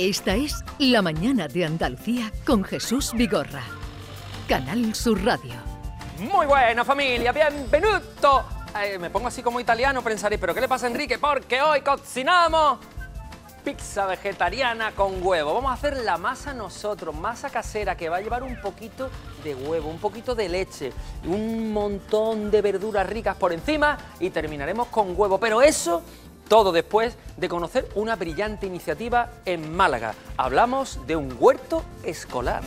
Esta es La Mañana de Andalucía con Jesús Vigorra. Canal Sur Radio. Muy buena familia, bienvenuto. Eh, me pongo así como italiano, pensaré, pero ¿qué le pasa a Enrique? Porque hoy cocinamos pizza vegetariana con huevo. Vamos a hacer la masa nosotros, masa casera que va a llevar un poquito de huevo, un poquito de leche, un montón de verduras ricas por encima y terminaremos con huevo. Pero eso todo después de conocer una brillante iniciativa en Málaga. Hablamos de un huerto escolar.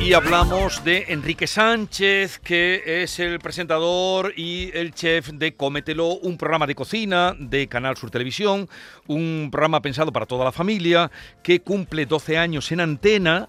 Y hablamos de Enrique Sánchez, que es el presentador y el chef de Cómetelo, un programa de cocina de Canal Sur Televisión, un programa pensado para toda la familia, que cumple 12 años en antena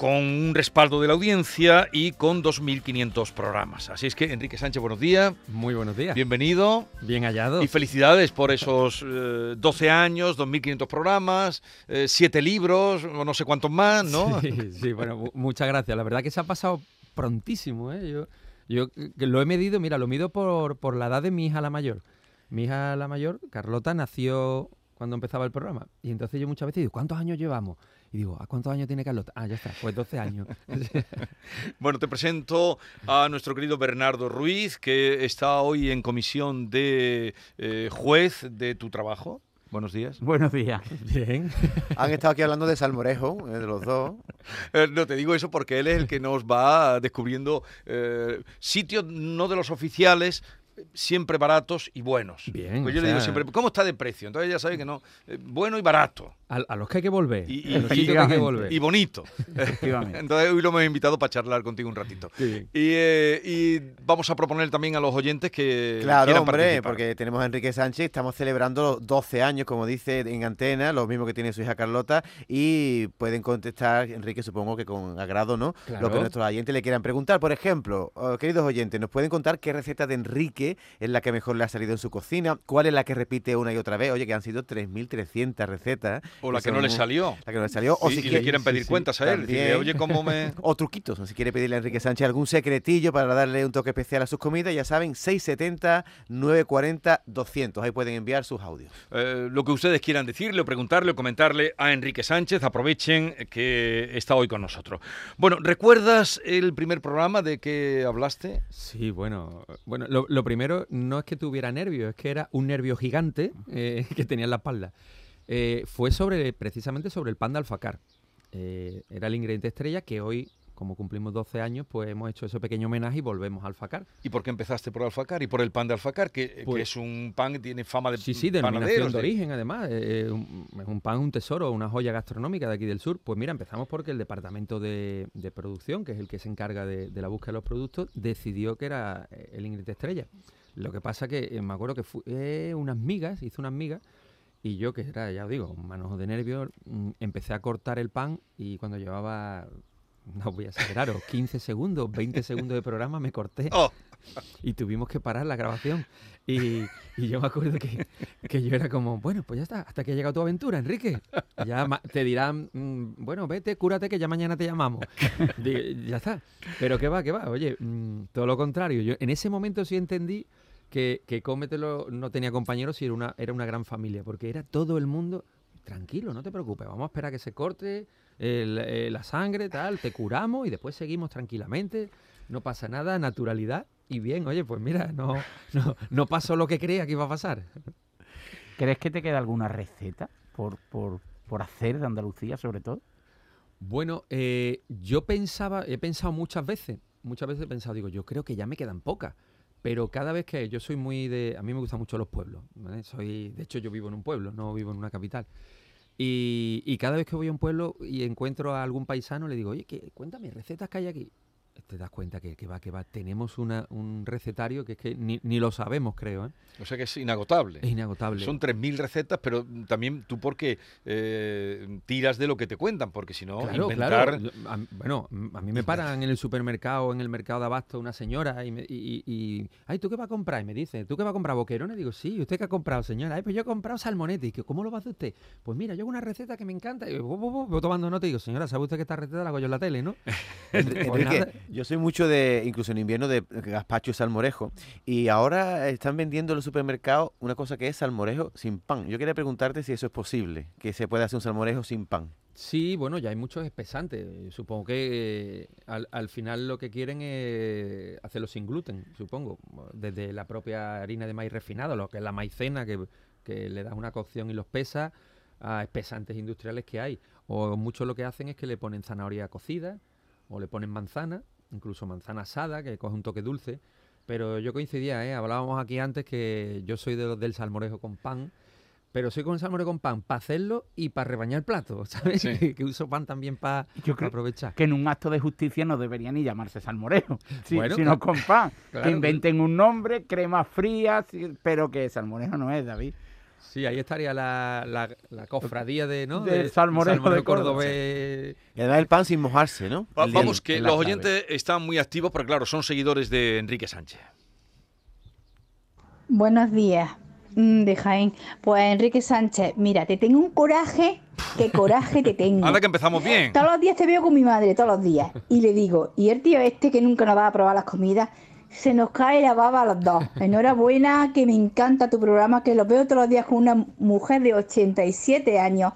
con un respaldo de la audiencia y con 2.500 programas. Así es que, Enrique Sánchez, buenos días. Muy buenos días. Bienvenido. Bien hallado. Y felicidades por esos 12 eh, años, 2.500 programas, 7 eh, libros, o no sé cuántos más, ¿no? Sí, sí, bueno, muchas gracias. La verdad que se ha pasado prontísimo, ¿eh? Yo, yo lo he medido, mira, lo mido por, por la edad de mi hija la mayor. Mi hija la mayor, Carlota, nació cuando empezaba el programa. Y entonces yo muchas veces digo, ¿cuántos años llevamos? Y digo, ¿a cuántos años tiene Carlota? Ah, ya está, pues 12 años. bueno, te presento a nuestro querido Bernardo Ruiz, que está hoy en comisión de eh, juez de tu trabajo. Buenos días. Buenos días. Bien. Han estado aquí hablando de salmorejo, eh, de los dos. Eh, no te digo eso porque él es el que nos va descubriendo sitios no de los oficiales, siempre baratos y buenos. Bien. Pues yo le digo siempre, ¿cómo está de precio? Entonces ella sabe que no, eh, bueno y barato. A, los que hay que volver. Y, y, bonito. Entonces hoy lo hemos invitado para charlar contigo un ratito. Eh, y, vamos a proponer también a los oyentes que Claro, hombre, porque tenemos a Enrique Sánchez, estamos celebrando 12 años, como dice en antena, lo mismo que tiene su hija Carlota, y pueden contestar, Enrique, supongo que con agrado, ¿no? Lo que nuestros oyentes le quieran preguntar. Por ejemplo, oh, queridos oyentes, ¿nos pueden contar qué receta de Enrique es la que mejor le ha salido en su cocina? ¿Cuál es la que repite una y otra vez? Oye, que han sido 3.300 recetas. O la que no le salió. La que no le salió. O si le quieren pedir cuentas a él. oye, ¿cómo me...? o truquitos. O si quiere pedirle a Enrique Sánchez algún secretillo para darle un toque especial a sus comidas, ya saben, 670 940 200. Ahí pueden enviar sus audios. Eh, lo que ustedes quieran decirle o preguntarle o comentarle a Enrique Sánchez, aprovechen que está hoy con nosotros. Bueno, ¿recuerdas el primer programa de que hablaste? Sí, bueno, bueno lo, primero no es que tuviera nervio, es que era un nervio gigante eh, que tenía en la espalda. Eh, fue sobre precisamente sobre el pan de alfacar. Eh, era el ingrediente estrella que hoy, como cumplimos 12 años, pues hemos hecho ese pequeño homenaje y volvemos al alfacar. ¿Y por qué empezaste por alfacar y por el pan de alfacar, que, pues es un pan que tiene fama de Sí, sí, de de origen además. Eh, es un pan, un tesoro, una joya gastronómica de aquí del sur. Pues mira, empezamos porque el departamento de, producción, que es el que se encarga de, de la búsqueda de los productos, decidió que era el ingrediente estrella. Lo que pasa que me acuerdo que fue unas migas, hizo unas migas y yo, que era, ya os digo, un manojo de nervios, mm, empecé a cortar el pan y cuando llevaba, no voy a exageraros, 15 segundos, 20 segundos de programa me corté. Oh. Y tuvimos que parar la grabación. Y, yo me acuerdo que, yo era como, bueno, pues ya está, hasta que ha llegado tu aventura, Enrique. Ya te dirán, mm, bueno, vete, cúrate que ya mañana te llamamos. ya está. Pero qué va, qué va. Oye, mm, todo lo contrario. Yo en ese momento sí entendí que, que Cómetelo no tenía compañeros y era una, era una gran familia, porque era todo el mundo, tranquilo, no te preocupes, vamos a esperar a que se corte eh, la sangre, tal, te curamos y después seguimos tranquilamente, no pasa nada, naturalidad y bien, oye, pues mira, no, no, no pasó lo que creía que iba a pasar. ¿Crees que te queda alguna receta por, por, por hacer de Andalucía sobre todo? Bueno, eh, yo pensaba, he pensado muchas veces, muchas veces he pensado, digo, yo creo que ya me quedan pocas. Pero cada vez que yo soy muy de... A mí me gustan mucho los pueblos. Soy, de hecho, yo vivo en un pueblo, no vivo en una capital. Y, y, cada vez que voy a un pueblo y encuentro a algún paisano, le digo, oye, ¿qué, cuéntame, recetas que hay aquí te das cuenta que, va, que va. Tenemos una, un recetario que es que ni, lo sabemos, creo. ¿eh? O sea que es inagotable. Es inagotable. Son 3.000 recetas, pero también tú porque eh, tiras de lo que te cuentan, porque si no, claro, Claro. bueno, a mí me paran en el supermercado, en el mercado de abasto, una señora y, me, y, ay, ¿tú qué vas a comprar? Y me dice, ¿tú qué vas a comprar? ¿Boquerones? Digo, sí, ¿usted qué ha comprado, señora? Ay, pues yo he comprado salmonete. Y ¿cómo lo va a hacer usted? Pues mira, yo hago una receta que me encanta. Y voy tomando nota y digo, señora, ¿sabe usted que esta receta la hago yo en la tele, no? Pues yo soy mucho de, incluso en invierno, de gazpacho y salmorejo. Y ahora están vendiendo en los supermercados una cosa que es salmorejo sin pan. Yo quería preguntarte si eso es posible, que se puede hacer un salmorejo sin pan. Sí, bueno, ya hay muchos espesantes. Supongo que eh, al, final lo que quieren es hacerlo sin gluten, supongo. Desde la propia harina de maíz refinado, lo que es la maicena, que, le das una cocción y los pesa, a espesantes industriales que hay. O muchos lo que hacen es que le ponen zanahoria cocida, o le ponen manzana, incluso manzana asada, que coge un toque dulce. Pero yo coincidía, ¿eh? hablábamos aquí antes que yo soy de los del salmorejo con pan pero soy con salmorejo con pan para hacerlo y para rebañar el plato, ¿sabes? Que, uso pan también para aprovechar. Que en un acto de justicia no debería ni llamarse salmorejo, sino con pan. que inventen un nombre, crema fría, pero que salmorejo no es, David. Sí, ahí estaría la, la, cofradía de, ¿no? de, salmorejo, de Córdoba. Y además el pan sin mojarse, ¿no? vamos, que los oyentes están muy activos, pero claro, son seguidores de Enrique Sánchez. Buenos días. Mm, de Jaén. Pues Enrique Sánchez, mira, te tengo un coraje, qué coraje te tengo. Anda que empezamos bien. Todos los días te veo con mi madre, todos los días. Y le digo, y el tío este que nunca nos va a probar las comidas, se nos cae la baba a los dos. Enhorabuena, que me encanta tu programa, que lo veo todos los días con una mujer de 87 años.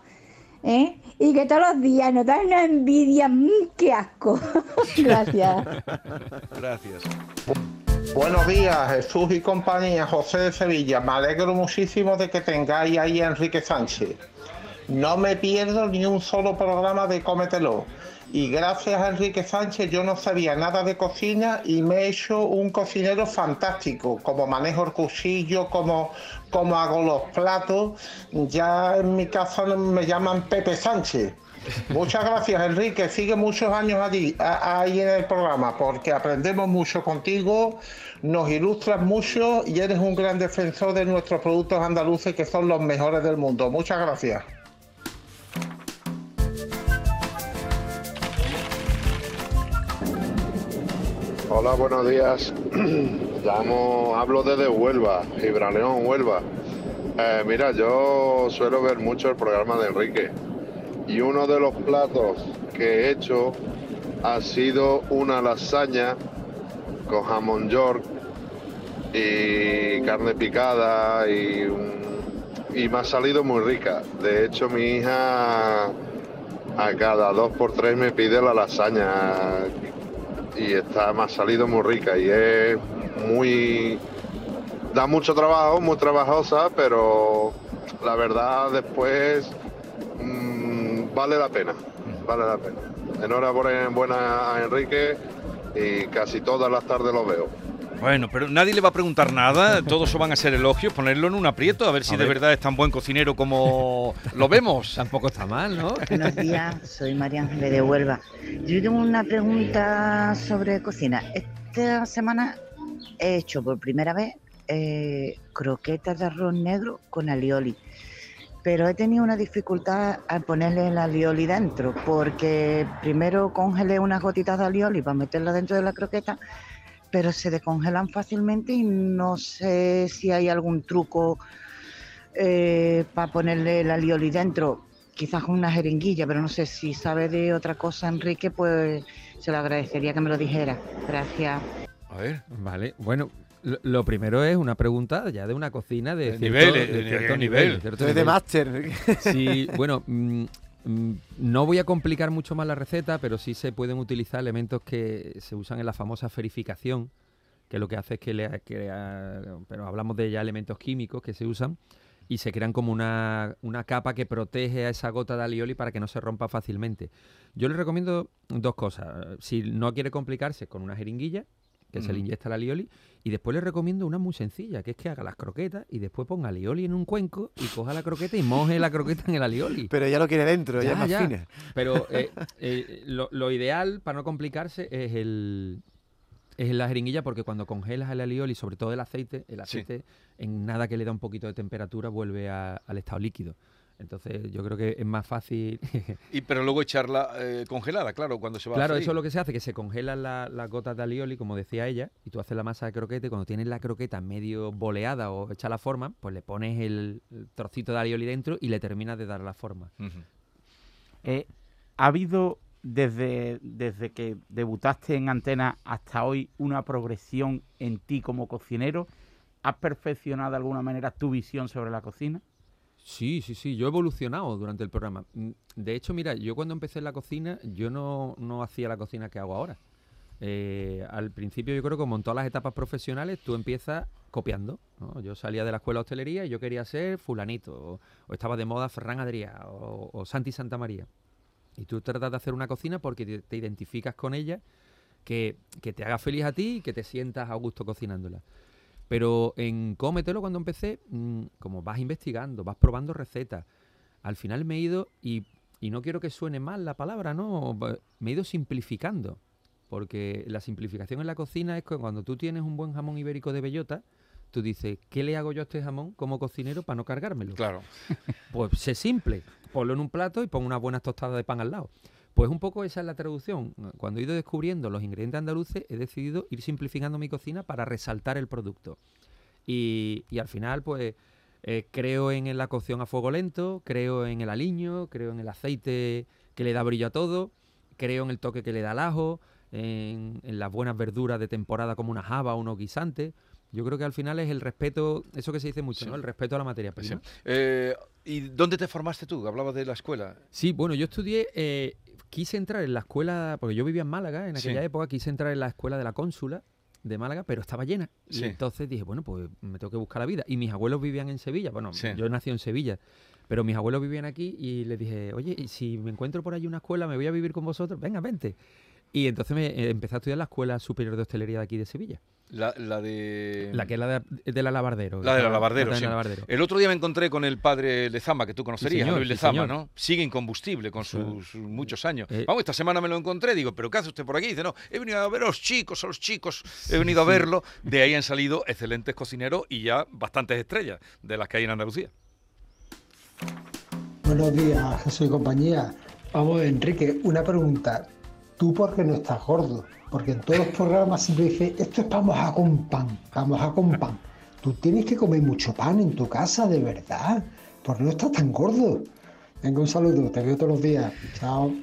¿eh? Y que todos los días nos da una envidia, mmm, qué asco. Gracias. Gracias. Buenos días, Jesús y compañía, José de Sevilla. Me alegro muchísimo de que tengáis ahí a Enrique Sánchez. No me pierdo ni un solo programa de Cómetelo. Y gracias a Enrique Sánchez yo no sabía nada de cocina y me he hecho un cocinero fantástico, como manejo el cuchillo, como, como hago los platos. Ya en mi casa me llaman Pepe Sánchez. Muchas gracias, Enrique. Sigue muchos años allí, ahí en el programa, porque aprendemos mucho contigo, nos ilustras mucho y eres un gran defensor de nuestros productos andaluces que son los mejores del mundo. Muchas gracias. Hola, buenos días. Llamo, hablo desde Huelva, Gibraleón, Huelva. Eh, mira, yo suelo ver mucho el programa de Enrique y uno de los platos que he hecho ha sido una lasaña con jamón york y carne picada y, y me ha salido muy rica. De hecho, mi hija a cada dos por tres me pide la lasaña y está, ha salido muy rica y es muy... da mucho trabajo, muy trabajosa, pero la verdad después vale la pena, vale la pena. Enhorabuena a Enrique y casi todas las tardes lo veo. Bueno, pero nadie le va a preguntar nada, todos van a ser elogios, ponerlo en un aprieto, a ver si de verdad es tan buen cocinero como lo vemos. Tampoco está mal, ¿no? Buenos días, soy María Ángeles de Huelva. Yo tengo una pregunta sobre cocina. Esta semana he hecho por primera vez eh, croquetas de arroz negro con alioli pero he tenido una dificultad al ponerle el alioli dentro, porque primero congelé unas gotitas de alioli para meterla dentro de la croqueta, pero se descongelan fácilmente y no sé si hay algún truco eh, para ponerle el alioli dentro, quizás con una jeringuilla, pero no sé si sabe de otra cosa, Enrique, pues se lo agradecería que me lo dijera. Gracias. A ver, vale. Bueno, lo, primero es una pregunta ya de una cocina de, cierto, nivel, de, cierto nivel. de máster. Sí, bueno, mm, no voy a complicar mucho más la receta, pero sí se pueden utilizar elementos que se usan en la famosa ferificación, que lo que hace es que le pero hablamos de ya elementos químicos que se usan y se crean como una, una, capa que protege a esa gota de alioli para que no se rompa fácilmente. Yo le recomiendo dos cosas. Si no quiere complicarse, con una jeringuilla, que se le inyecta la alioli. Y después le recomiendo una muy sencilla, que es que haga las croquetas y después ponga alioli en un cuenco y coja la croqueta y moje la croqueta en el alioli. Pero ya lo quiere dentro, ya, es más fina. Pero eh, eh, lo, ideal, para no complicarse, es el, es la jeringuilla porque cuando congelas el alioli, sobre todo el aceite, el aceite en nada que le da un poquito de temperatura vuelve al estado líquido. Entonces yo creo que es más fácil... y Pero luego echarla eh, congelada, claro, cuando se va Claro, eso es lo que se hace, que se congelan las gotas de alioli, como decía ella, y tú haces la masa de croquete, cuando tienes la croqueta medio boleada o hecha la forma, pues le pones el, trocito de alioli dentro y le terminas de dar la forma. Eh, ¿Ha habido desde, desde que debutaste en Antena hasta hoy una progresión en ti como cocinero? ¿Has perfeccionado de alguna manera tu visión sobre la cocina? Sí, sí, sí, yo he evolucionado durante el programa. Mm, de hecho, mira, yo cuando empecé en la cocina, yo no, no hacía la cocina que hago ahora. Eh, al principio yo creo que como en todas las etapas profesionales tú empiezas copiando. Yo salía de la escuela de hostelería y yo quería ser fulanito, o, estaba de moda Ferran Adrià o, Santi Santa María. Y tú tratas de hacer una cocina porque te, identificas con ella, que, que, te haga feliz a ti y que te sientas a gusto cocinándola. Pero en Cómetelo cuando empecé, mm, como vas investigando, vas probando recetas, al final me he ido, y, y no quiero que suene mal la palabra, ¿no? Me he ido simplificando. Porque la simplificación en la cocina es que cuando tú tienes un buen jamón ibérico de bellota, tú dices, ¿qué le hago yo a este jamón como cocinero para no cargármelo? Claro. Pues sé simple, ponlo en un plato y pon unas buenas tostadas de pan al lado. Pues un poco esa es la traducción. Cuando he ido descubriendo los ingredientes andaluces, he decidido ir simplificando mi cocina para resaltar el producto. Y, al final, pues eh, creo en la cocción a fuego lento, creo en el aliño, creo en el aceite que le da brillo a todo, creo en el toque que le da al ajo, en, las buenas verduras de temporada como una java o unos guisantes. Yo creo que al final es el respeto, eso que se dice mucho, ¿no? El respeto a la materia prima. Eh, ¿Y dónde te formaste tú? Hablabas de la escuela. Sí, bueno, yo estudié eh, quise entrar en la escuela, porque yo vivía en Málaga en aquella época, quise entrar en la escuela de la cónsula de Málaga, pero estaba llena. Y entonces dije, bueno, pues me tengo que buscar la vida. Y mis abuelos vivían en Sevilla. Bueno, yo nací en Sevilla, pero mis abuelos vivían aquí y les dije, oye, ¿y si me encuentro por allí una escuela, me voy a vivir con vosotros? Venga, vente. Y entonces me eh, empecé a estudiar la Escuela Superior de Hostelería de aquí de Sevilla. La, de... La que es la de, la Lavardero. La de la Lavardero, sí. El otro día me encontré con el padre Lezama, que tú conocerías, Luis Lezama, ¿no? Sigue incombustible con sus muchos años. Eh, Vamos, esta semana me lo encontré, digo, ¿pero qué hace usted por aquí? Dice, no, he venido a ver a los chicos, a los chicos, he venido a verlo. De ahí han salido excelentes cocineros y ya bastantes estrellas de las que hay en Andalucía. Buenos días, Jesús y compañía. Vamos, Enrique, una pregunta. ¿Tú por qué no estás gordo? Porque en todos los programas siempre dice, esto es vamos a con pan, vamos a con pan. Tú tienes que comer mucho pan en tu casa, de verdad, porque no estás tan gordo. Venga, un saludo, te veo todos los días. Chao.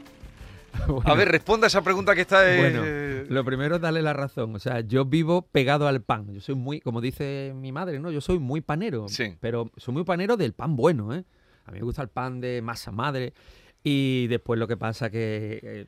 A ver, responda a esa pregunta que está... en... Bueno, lo primero es darle la razón. O sea, yo vivo pegado al pan. Yo soy muy, como dice mi madre, ¿no? Yo soy muy panero. Sí. Pero soy muy panero del pan bueno, ¿eh? A mí me gusta el pan de masa madre. Y después lo que pasa que eh,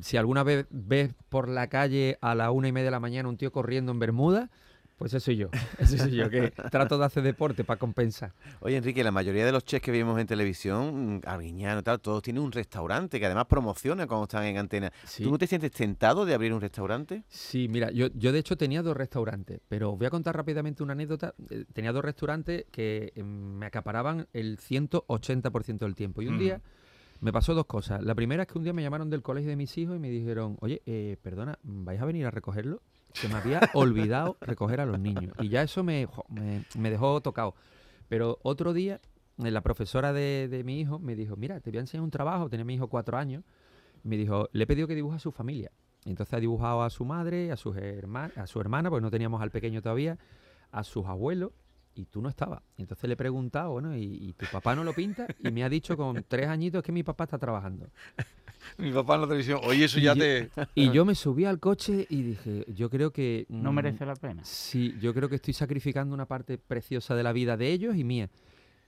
si alguna vez ves por la calle a la una y media de la mañana un tío corriendo en Bermuda, pues eso soy yo. Eso soy yo, que trato de hacer deporte para compensar. Oye, Enrique, la mayoría de los chefs que vimos en televisión, mm, Arguiñano tal, todos tienen un restaurante que además promociona cuando están en antena. ¿Tú no te sientes tentado de abrir un restaurante? Sí, mira, yo, yo de hecho tenía dos restaurantes, pero voy a contar rápidamente una anécdota. Eh, tenía dos restaurantes que em, me acaparaban el 180% del tiempo. Y un día me pasó dos cosas. La primera es que un día me llamaron del colegio de mis hijos y me dijeron, oye, eh, perdona, ¿vais a venir a recogerlo? Se me había olvidado recoger a los niños. Y ya eso me, me, dejó tocado. Pero otro día, eh, la profesora de, mi hijo me dijo, mira, te voy a enseñar un trabajo, tenía mi hijo cuatro años. Me dijo, le he pedido que dibuje a su familia. entonces ha dibujado a su madre, a, sus a su hermana, porque no teníamos al pequeño todavía, a sus abuelos y tú no estabas. Y entonces le he preguntado, bueno, ¿y, tu papá no lo pinta? Y me ha dicho con tres añitos que mi papá está trabajando. mi papá en la televisión, oye, eso ya te... y yo me subí al coche y dije, yo creo que... no mm, merece la pena. Sí, yo creo que estoy sacrificando una parte preciosa de la vida de ellos y mía.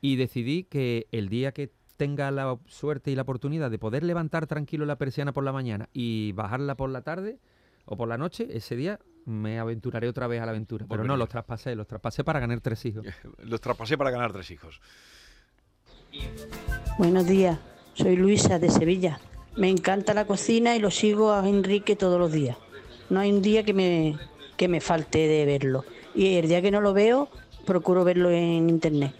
Y decidí que el día que tenga la suerte y la oportunidad de poder levantar tranquilo la persiana por la mañana y bajarla por la tarde o por la noche, ese día me aventuraré otra vez a la aventura. Pero no, los traspasé, los traspasé para ganar tres hijos. los traspasé para ganar tres hijos. Buenos días, soy Luisa de Sevilla. Me encanta la cocina y lo sigo a Enrique todos los días. No hay un día que me, que me falte de verlo. Y el día que no lo veo, procuro verlo en internet.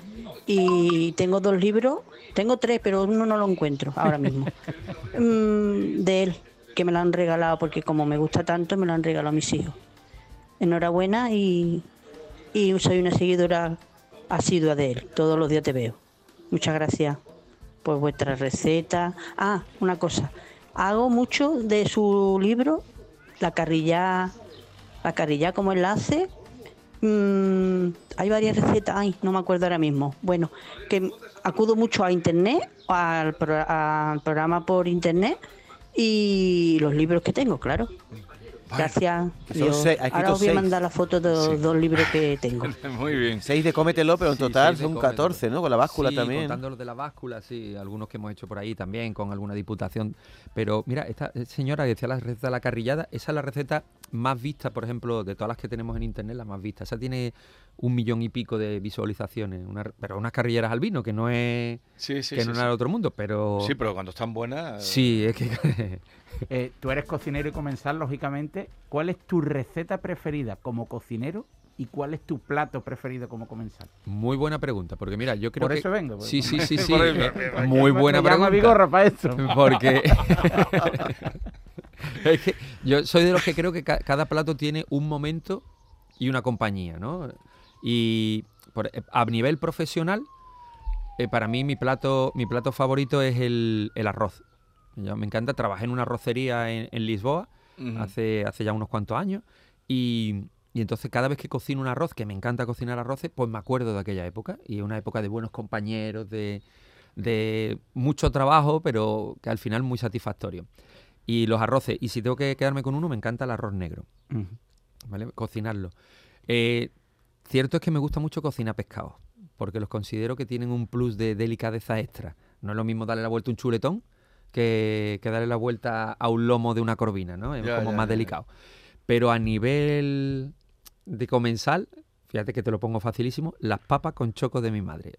Y tengo dos libros, tengo tres, pero uno no lo encuentro ahora mismo. Mm, de él, que me lo han regalado porque como me gusta tanto, me lo han regalado a mis hijos enhorabuena y, soy una seguidora asidua de él. Todos los días te veo. Muchas gracias por vuestra receta. Ah, una cosa. Hago mucho de su libro, La carrilla, la carrilla como enlace. Mm, hay varias recetas, ay, no me acuerdo ahora mismo. Bueno, que acudo mucho a internet, al, al programa por internet y los libros que tengo, claro. Gracias. Ahora os voy a mandar la foto de los dos libros que tengo. Muy bien. Seis de cómetelo, pero en total son 14, ¿no? Con la báscula también. contando los de la báscula, sí. Algunos que hemos hecho por ahí también, con alguna diputación. Pero mira, esta señora decía la receta de la carrillada, esa es la receta más vista, por ejemplo, de todas las que tenemos en internet, la más vista. Esa tiene un millón y pico de visualizaciones, pero unas carrilleras al vino, que no es que no es otro mundo, pero... Sí, pero cuando están buenas... Sí, es que... Eh, tú eres cocinero y comensal, lógicamente. ¿Cuál es tu receta preferida como cocinero y cuál es tu plato preferido como comensal? Muy buena pregunta, porque mira, yo creo que... Por eso vengo. Sí, sí, sí, sí. muy buena me pregunta. Vigorra para esto. Porque... es que yo soy de los que creo que cada plato tiene un momento y una compañía, ¿no? Y eh, a nivel profesional, eh, para mí mi plato, mi plato favorito es el, arroz. me encanta, trabajé en una arrocería en, Lisboa hace, hace ya unos cuantos años y, entonces cada vez que cocino un arroz, que me encanta cocinar arroces, pues me acuerdo de aquella época y es una época de buenos compañeros, de, de mucho trabajo, pero que al final muy satisfactorio. Y los arroces, y si tengo que quedarme con uno, me encanta el arroz negro. ¿Vale? Cocinarlo. Eh, Cierto es que me gusta mucho cocinar pescado, porque los considero que tienen un plus de delicadeza extra. No es lo mismo darle la vuelta a un chuletón que, darle la vuelta a un lomo de una corvina, ¿no? Es como más delicado. Pero a nivel de comensal, fíjate que te lo pongo facilísimo, las papas con choco de mi madre.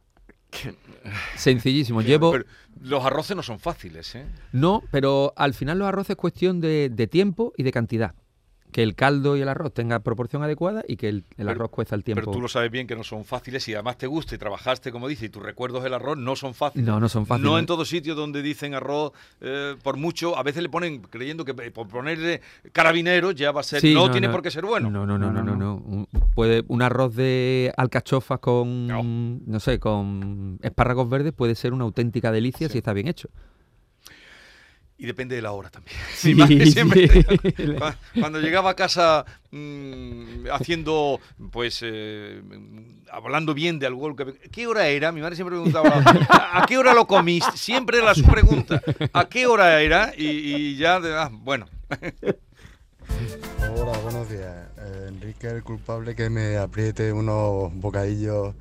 Sencillísimo. Llevo. los arroces no son fáciles, ¿eh? No, pero al final los arroces es cuestión de tiempo y de cantidad que el caldo y el arroz tengan proporción adecuada y que el, arroz cuesta el tiempo. Pero tú lo sabes bien que no son fáciles y además te gusta y trabajaste, como dice, y tus recuerdos del arroz no son fáciles. No, no son fáciles. No en todo sitio donde dicen arroz, eh, por mucho, a veces le ponen, creyendo que por ponerle carabineros ya va a ser, no, tiene por qué ser bueno. No, no, no, no, no, no. Un, puede, un arroz de alcachofas con, no. sé, con espárragos verdes puede ser una auténtica delicia si está bien hecho. Y depende de la hora también. Cuando llegaba a casa mm, haciendo, pues, eh, hablando bien de algo, ¿qué hora era? Mi madre siempre preguntaba, ¿a qué hora lo comiste? Siempre era su pregunta, ¿a qué hora era? Y, ya, ah, bueno. Hola, buenos días. Eh, Enrique es el culpable que me apriete unos bocadillos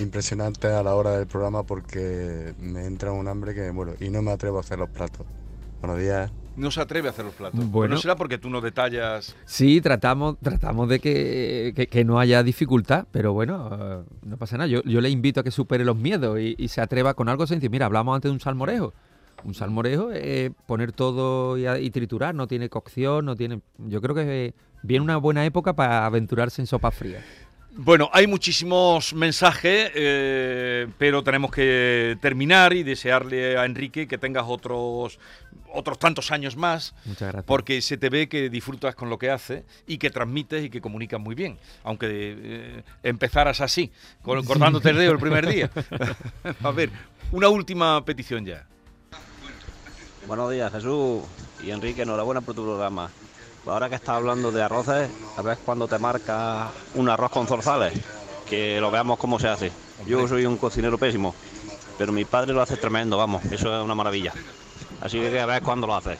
impresionantes a la hora del programa porque me entra un hambre que bueno y no me atrevo a hacer los platos. Buenos días. No se atreve a hacer los platos. Bueno, no será porque tú no detallas. Sí, tratamos, tratamos de que, no haya dificultad, pero bueno, eh, no pasa nada. Yo, le invito a que supere los miedos y, se atreva con algo sencillo. Mira, hablamos antes de un salmorejo. Un salmorejo es poner todo y, triturar, no tiene cocción, no tiene. Yo creo que viene una buena época para aventurarse en sopa fría. Bueno, hay muchísimos mensajes, eh, pero tenemos que terminar y desearle a Enrique que tengas otros otros tantos años más. Muchas gracias. Porque se te ve que disfrutas con lo que haces y que transmites y que comunicas muy bien. Aunque eh, empezaras así, cortándote el dedo el primer día. a ver, una última petición ya. Buenos días, Jesús y Enrique. Enhorabuena por tu programa. Ahora que estás hablando de arroces, a ver cuando te marca un arroz con zorzales, que lo veamos cómo se hace. Yo soy un cocinero pésimo, pero mi padre lo hace tremendo, vamos, eso es una maravilla. Así que a ver cuándo lo hace.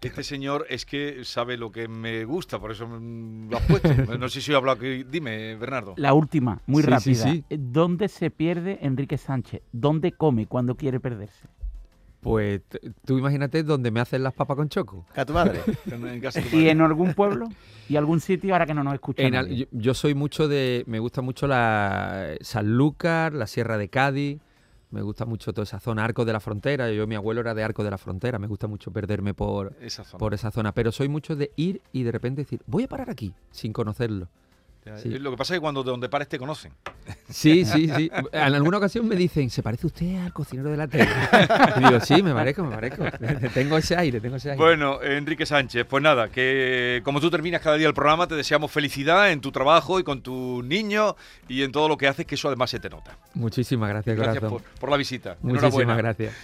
Este señor es que sabe lo que me gusta, por eso lo has puesto. No sé si he hablado aquí. Dime, Bernardo. La última, muy rápida. ¿Dónde se pierde Enrique Sánchez? ¿Dónde come cuando quiere perderse? Pues tú imagínate donde me hacen las papas con choco. A tu madre. ¿Y en algún pueblo? ¿Y algún sitio ahora que no nos escuchan? yo, soy mucho de. Me gusta mucho la Sanlúcar, la Sierra de Cádiz. Me gusta mucho toda esa zona, Arco de la Frontera. Yo, mi abuelo era de Arco de la Frontera. Me gusta mucho perderme por por esa zona. Pero soy mucho de ir y de repente decir, voy a parar aquí, sin conocerlo. Lo que pasa es que cuando de donde pares te conocen. Sí, sí, sí. En alguna ocasión me dicen, ¿se parece usted al cocinero de la tele? Y digo, sí, me parezco, me parezco. Tengo ese aire, tengo ese aire. Bueno, Enrique Sánchez, pues nada, que como tú terminas cada día el programa, te deseamos felicidad en tu trabajo y con tus niños y en todo lo que haces, que eso además se te nota. Muchísimas gracias, Gracias por, por, la visita. Muchísimas gracias.